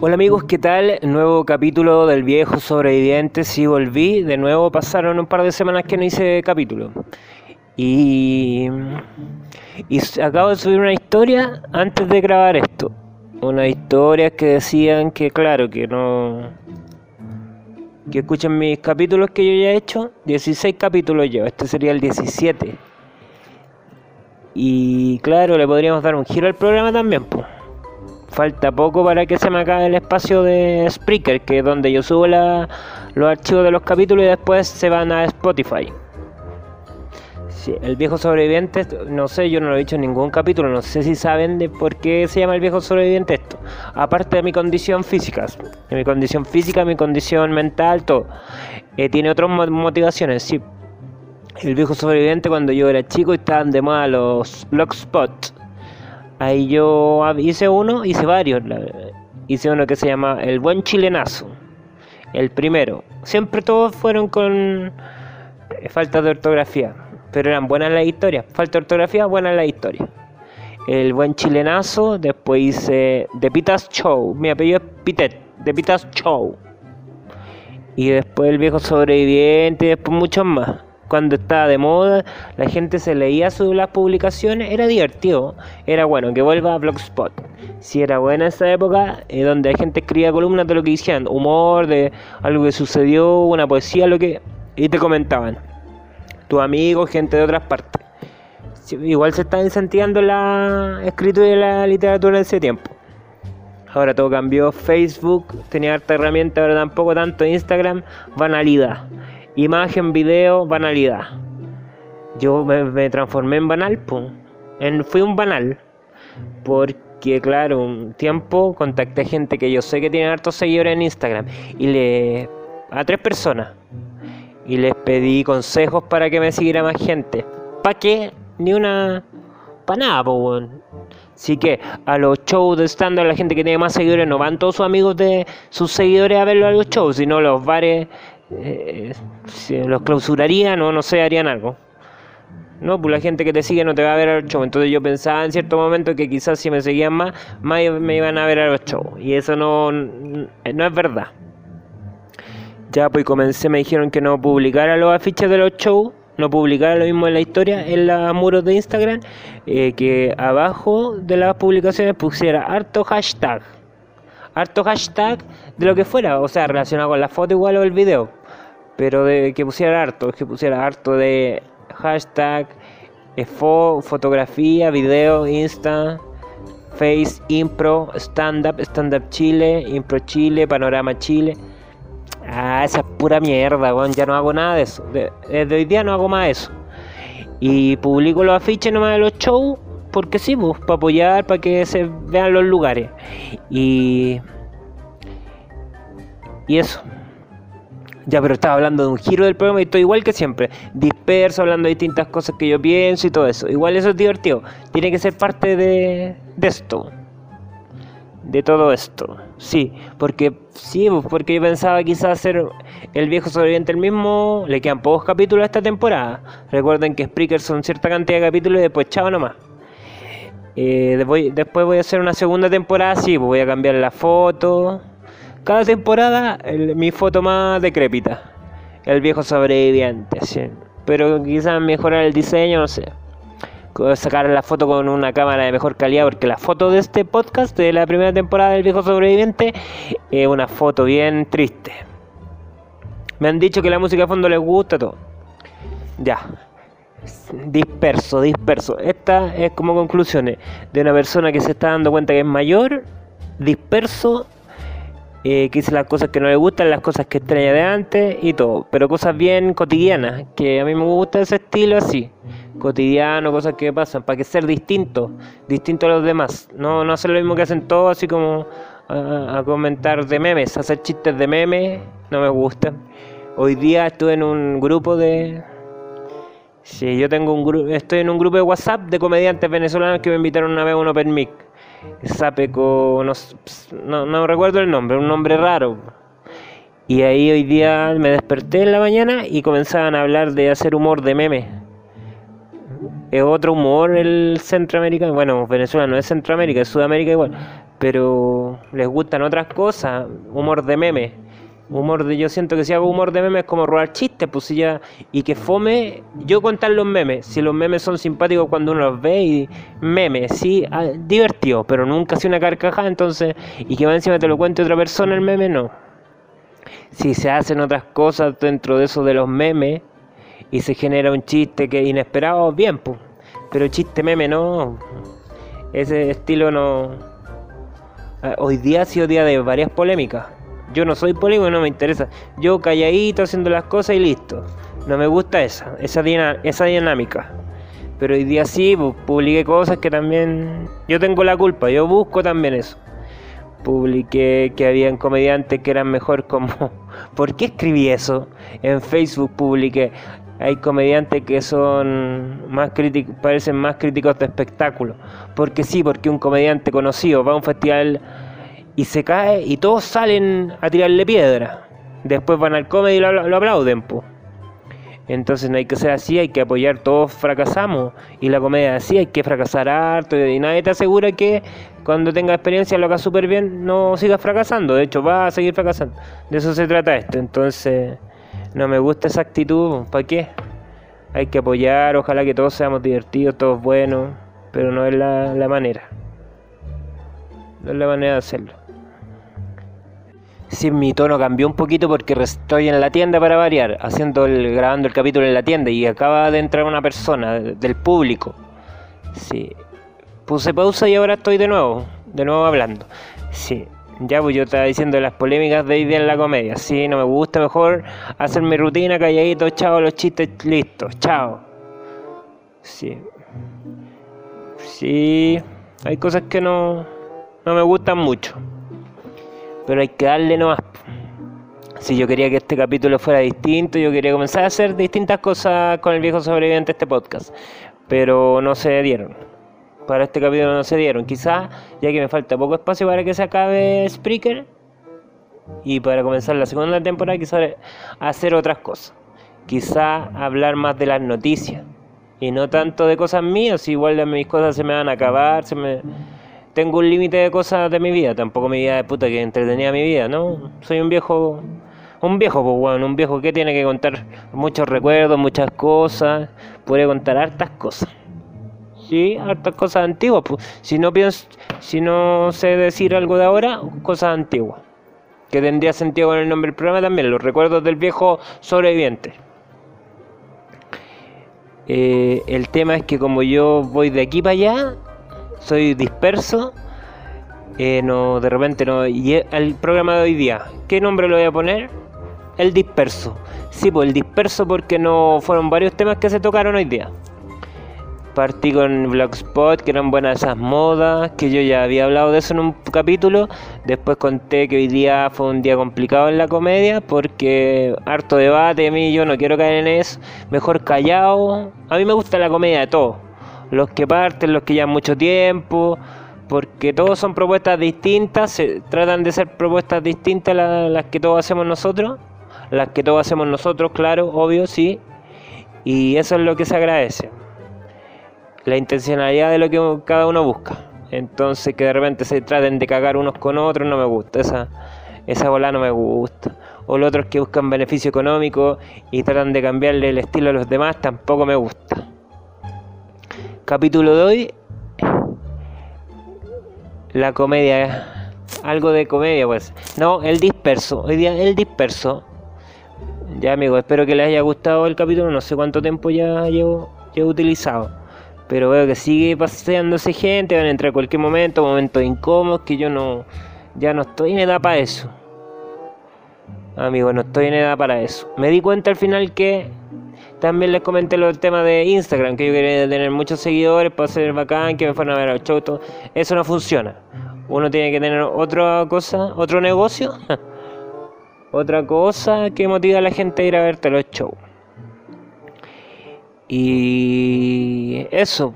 Hola amigos, ¿qué tal? Nuevo capítulo del viejo sobreviviente. Sí, volví. De nuevo pasaron un par de semanas que no hice capítulo. Y, y acabo de subir una historia antes de grabar esto. Una historia que decían que, claro, que no. Que escuchen mis capítulos que yo ya he hecho. 16 capítulos yo, este sería el 17. Y claro, le podríamos dar un giro al programa también, pues falta poco para que se me acabe el espacio de Spreaker, que es donde yo subo los archivos de los capítulos y después se van a Spotify. El viejo sobreviviente, no sé, yo no lo he dicho en ningún capítulo, no sé si saben de por qué se llama el viejo sobreviviente esto. Aparte de mi condición física, de mi condición física, mi condición mental, todo. Eh, tiene otras motivaciones, sí. El viejo sobreviviente cuando yo era chico estaban de moda los blogspot Ahí yo hice uno, hice varios. Hice uno que se llama El Buen Chilenazo. El primero. Siempre todos fueron con eh, falta de ortografía. Pero eran buenas las historias. Falta ortografía, buenas la historia. El Buen Chilenazo. Después hice The Pitas Show. Mi apellido es Pitet. The Pitas Show. Y después El Viejo Sobreviviente. Y después muchos más cuando estaba de moda, la gente se leía sus las publicaciones, era divertido, era bueno, que vuelva a Blogspot. Si era buena esa época, eh, donde la gente escribía columnas de lo que hicieron, humor, de algo que sucedió, una poesía, lo que... Y te comentaban. Tus amigos, gente de otras partes. Igual se está incentivando la escritura y la literatura en ese tiempo. Ahora todo cambió. Facebook tenía harta herramienta, ahora tampoco tanto. Instagram, banalidad. Imagen, video, banalidad. Yo me, transformé en banal, pues. En, fui un banal. Porque, claro, un tiempo contacté gente que yo sé que tiene hartos seguidores en Instagram. Y le. a tres personas. Y les pedí consejos para que me siguiera más gente. ¿Para qué? Ni una. Para nada, pues, Así que a los shows de stand la gente que tiene más seguidores no van todos sus amigos de sus seguidores a verlo a los shows, sino los bares eh, los clausurarían o no sé, harían algo. No, pues la gente que te sigue no te va a ver al show. Entonces yo pensaba en cierto momento que quizás si me seguían más, más me iban a ver a los shows. Y eso no, no es verdad. Ya pues comencé, me dijeron que no publicara los afiches de los shows, no publicara lo mismo en la historia, en los muros de Instagram, eh, que abajo de las publicaciones pusiera harto hashtag. Harto hashtag de lo que fuera, o sea, relacionado con la foto igual o el video pero de que pusiera harto, que pusiera harto de hashtag, eh, fotografía, video, Insta, Face, Impro, Stand Up, Stand Up Chile, Impro Chile, Panorama Chile. Ah, esa es pura mierda, weón. Ya no hago nada de eso. desde hoy día no hago más eso. Y publico los afiches nomás de los shows, porque sí, pues, para apoyar, para que se vean los lugares. Y. Y eso. Ya, pero estaba hablando de un giro del programa y estoy igual que siempre. Disperso, hablando de distintas cosas que yo pienso y todo eso. Igual eso es divertido. Tiene que ser parte de, de esto. De todo esto. Sí, porque sí, pues, porque yo pensaba quizás hacer el viejo sobreviviente el mismo. Le quedan pocos capítulos a esta temporada. Recuerden que Spreaker son cierta cantidad de capítulos y después chao nomás. Eh, después, voy a hacer una segunda temporada, sí, pues voy a cambiar la foto cada temporada mi foto más decrépita. El viejo sobreviviente, sí. Pero quizás mejorar el diseño, no sé. Sacar la foto con una cámara de mejor calidad, porque la foto de este podcast, de la primera temporada del viejo sobreviviente, es una foto bien triste. Me han dicho que la música de fondo les gusta todo. Ya. Disperso, disperso. Esta es como conclusiones de una persona que se está dando cuenta que es mayor, disperso eh, que dice las cosas que no le gustan, las cosas que extraña de antes y todo, pero cosas bien cotidianas, que a mí me gusta ese estilo así, cotidiano, cosas que pasan, para que ser distinto, distinto a los demás, no, no hacer lo mismo que hacen todos, así como a, comentar de memes, hacer chistes de memes, no me gusta. Hoy día estuve en un grupo de... Sí, yo tengo un grupo, estoy en un grupo de WhatsApp de comediantes venezolanos que me invitaron una vez a un Open Mic Sapeco, no, no, recuerdo el nombre, un nombre raro. Y ahí hoy día me desperté en la mañana y comenzaban a hablar de hacer humor de meme. Es otro humor el centroamericano. Bueno, Venezuela no es Centroamérica, es Sudamérica igual. Pero les gustan otras cosas. Humor de meme. Humor de, yo siento que si hago humor de meme es como robar chistes, pues si ya, y que fome, yo contar los memes, si los memes son simpáticos cuando uno los ve y memes, sí, ah, divertido, pero nunca si una carcajada, entonces, y que va encima te lo cuente otra persona el meme, no. Si se hacen otras cosas dentro de eso de los memes y se genera un chiste que es inesperado, bien, pues, pero chiste meme no, ese estilo no. Ah, hoy día ha sido día de varias polémicas yo no soy polígono, no me interesa. Yo calladito haciendo las cosas y listo. No me gusta esa, esa, dinámica. Pero hoy día sí, publiqué cosas que también yo tengo la culpa, yo busco también eso. Publiqué que habían comediantes que eran mejor como... ¿Por qué escribí eso? En Facebook publiqué, hay comediantes que son más críticos, parecen más críticos de espectáculo. Porque sí, porque un comediante conocido va a un festival y se cae y todos salen a tirarle piedra. Después van al comedy y lo, aplauden, po. Entonces no hay que ser así, hay que apoyar, todos fracasamos. Y la comedia es así, hay que fracasar harto. Y nadie te asegura que cuando tenga experiencia lo haga súper bien, no sigas fracasando. De hecho, va a seguir fracasando. De eso se trata esto. Entonces, no me gusta esa actitud. ¿Para qué? Hay que apoyar, ojalá que todos seamos divertidos, todos buenos. Pero no es la, la manera. No es la manera de hacerlo. Sí, mi tono cambió un poquito porque estoy en la tienda para variar, haciendo el, grabando el capítulo en la tienda y acaba de entrar una persona del público. Sí. Puse pausa y ahora estoy de nuevo, de nuevo hablando. Sí. Ya, pues yo estaba diciendo las polémicas de hoy en la comedia. Sí, no me gusta, mejor hacer mi rutina calladito, chao, los chistes listos, chao. Sí. Sí, hay cosas que no, no me gustan mucho pero hay que darle nomás. Si yo quería que este capítulo fuera distinto, yo quería comenzar a hacer distintas cosas con el viejo sobreviviente de este podcast, pero no se dieron. Para este capítulo no se dieron. Quizás, ya que me falta poco espacio para que se acabe Spreaker, y para comenzar la segunda temporada, quizás hacer otras cosas. Quizás hablar más de las noticias y no tanto de cosas mías, igual de mis cosas se me van a acabar, se me tengo un límite de cosas de mi vida, tampoco mi vida de puta que entretenía mi vida, ¿no? Soy un viejo, un viejo, pues bueno, un viejo que tiene que contar muchos recuerdos, muchas cosas, puede contar hartas cosas. Sí, hartas cosas antiguas, pues. Si no pienso, si no sé decir algo de ahora, cosas antiguas. Que tendría sentido con el nombre del programa también, los recuerdos del viejo sobreviviente. Eh, el tema es que como yo voy de aquí para allá, soy disperso, eh, no, de repente no. El programa de hoy día, ¿qué nombre le voy a poner? El disperso. Sí, pues el disperso porque no fueron varios temas que se tocaron hoy día. Partí con Blogspot, que eran buenas esas modas, que yo ya había hablado de eso en un capítulo. Después conté que hoy día fue un día complicado en la comedia, porque harto debate, a mí yo no quiero caer en eso. Mejor callado. A mí me gusta la comedia de todo los que parten, los que llevan mucho tiempo, porque todos son propuestas distintas, se tratan de ser propuestas distintas las que todos hacemos nosotros, las que todos hacemos nosotros, claro, obvio, sí, y eso es lo que se agradece, la intencionalidad de lo que cada uno busca. Entonces que de repente se traten de cagar unos con otros no me gusta, esa, esa bola no me gusta. O los otros que buscan beneficio económico y tratan de cambiarle el estilo a los demás tampoco me gusta capítulo de hoy, la comedia, algo de comedia pues. No, el disperso, hoy día el disperso. Ya amigos, espero que les haya gustado el capítulo, no sé cuánto tiempo ya llevo, utilizado. Pero veo que sigue paseándose gente, van a entrar en cualquier momento, momentos incómodos, que yo no, ya no estoy en edad para eso. Amigos, no estoy en edad para eso. Me di cuenta al final que también les comenté el tema de Instagram, que yo quería tener muchos seguidores para ser bacán, que me fueran a ver al show. Todo. Eso no funciona. Uno tiene que tener otra cosa, otro negocio, otra cosa que motiva a la gente a ir a verte los shows. Y eso.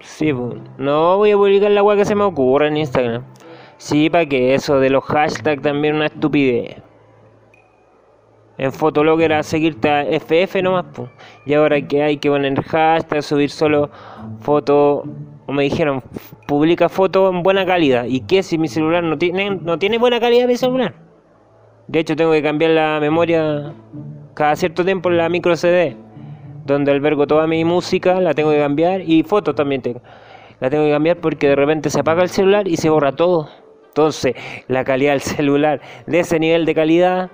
Sí, no voy a publicar la agua que se me ocurra en Instagram. Sí, para que eso de los hashtags también una estupidez. en Fotolog era seguirte a FF nomás. Y ahora que hay que poner hashtag, subir solo fotos, o me dijeron, publica fotos en buena calidad. ¿Y qué si mi celular no tiene, no tiene buena calidad mi celular? De hecho, tengo que cambiar la memoria cada cierto tiempo en la micro CD, donde albergo toda mi música, la tengo que cambiar y fotos también tengo. La tengo que cambiar porque de repente se apaga el celular y se borra todo. Entonces, la calidad del celular de ese nivel de calidad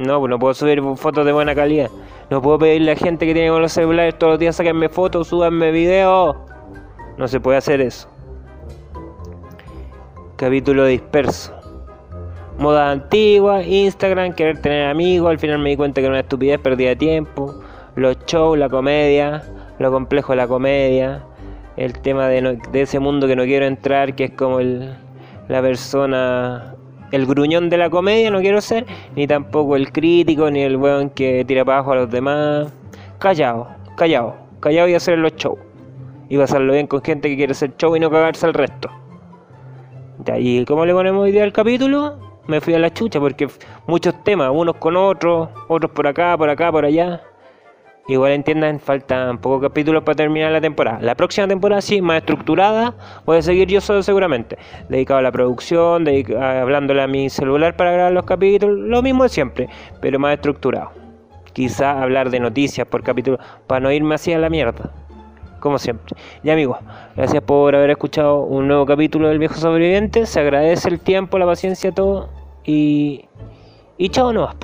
no, pues no puedo subir fotos de buena calidad. No puedo pedirle a gente que tiene los celulares todos los días saquenme fotos, súbanme videos. No se puede hacer eso. Capítulo disperso. Moda antigua, Instagram, querer tener amigos. Al final me di cuenta que era una estupidez, perdida de tiempo. Los shows, la comedia, lo complejo de la comedia. El tema de, de ese mundo que no quiero entrar, que es como el, la persona el gruñón de la comedia no quiero ser, ni tampoco el crítico, ni el weón que tira para abajo a los demás. Callado, callado, callado y hacer los shows. Y pasarlo bien con gente que quiere hacer show y no cagarse al resto. De ahí, ¿cómo le ponemos día al capítulo? Me fui a la chucha porque muchos temas, unos con otros, otros por acá, por acá, por allá. Igual entiendan, faltan pocos capítulos para terminar la temporada. La próxima temporada sí, más estructurada, voy a seguir yo solo seguramente. Dedicado a la producción, hablándole a mi celular para grabar los capítulos, lo mismo de siempre, pero más estructurado. Quizá hablar de noticias por capítulo, para no irme así a la mierda. Como siempre. Y amigos, gracias por haber escuchado un nuevo capítulo del Viejo Sobreviviente. Se agradece el tiempo, la paciencia, todo. Y, y chao nomás.